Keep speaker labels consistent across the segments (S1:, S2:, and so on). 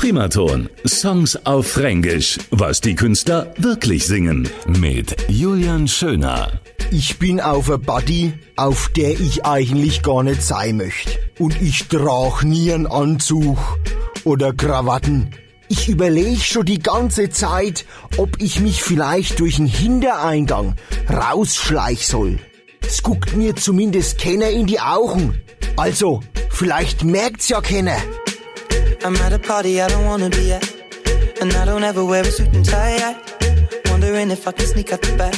S1: Primaton. Songs auf Fränkisch. Was die Künstler wirklich singen. Mit Julian Schöner.
S2: Ich bin auf a Buddy, auf der ich eigentlich gar nicht sein möchte. Und ich trag nie einen Anzug oder Krawatten. Ich überlege schon die ganze Zeit, ob ich mich vielleicht durch den Hintereingang rausschleich soll. Es guckt mir zumindest keiner in die Augen. Also, vielleicht merkt's ja keiner.
S3: I'm at a party I don't wanna be at. And I don't ever wear a suit and tie yet. Wondering if I can sneak out the back.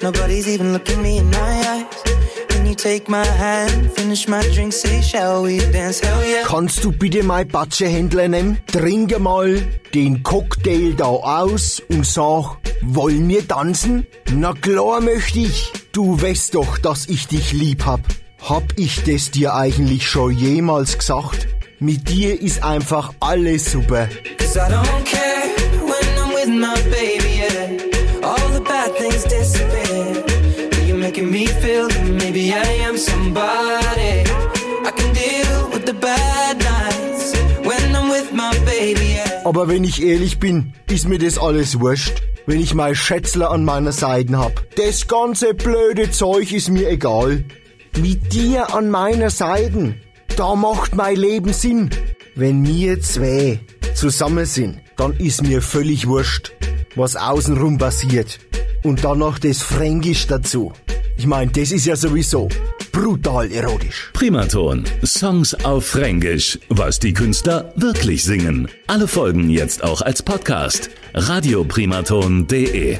S3: Nobody's even looking me in my eyes. Can you take my hand, finish my drink, say, shall we dance? Hell yeah.
S2: Kannst du bitte mein Batschehändler nehmen? Trinke mal den Cocktail da aus und sag, wollen wir tanzen? Na klar möchte ich. Du weißt doch, dass ich dich lieb hab. Hab ich das dir eigentlich schon jemals gesagt? Mit dir ist einfach alles super. Aber wenn ich ehrlich bin, ist mir das alles wurscht. Wenn ich mein Schätzler an meiner Seite hab. Das ganze blöde Zeug ist mir egal. Mit dir an meiner Seite, da macht mein Leben Sinn. Wenn wir zwei zusammen sind, dann ist mir völlig wurscht, was außenrum passiert. Und dann noch das Fränkisch dazu. Ich mein, das ist ja sowieso brutal erotisch.
S1: Primaton. Songs auf Fränkisch. Was die Künstler wirklich singen. Alle Folgen jetzt auch als Podcast. Radioprimaton.de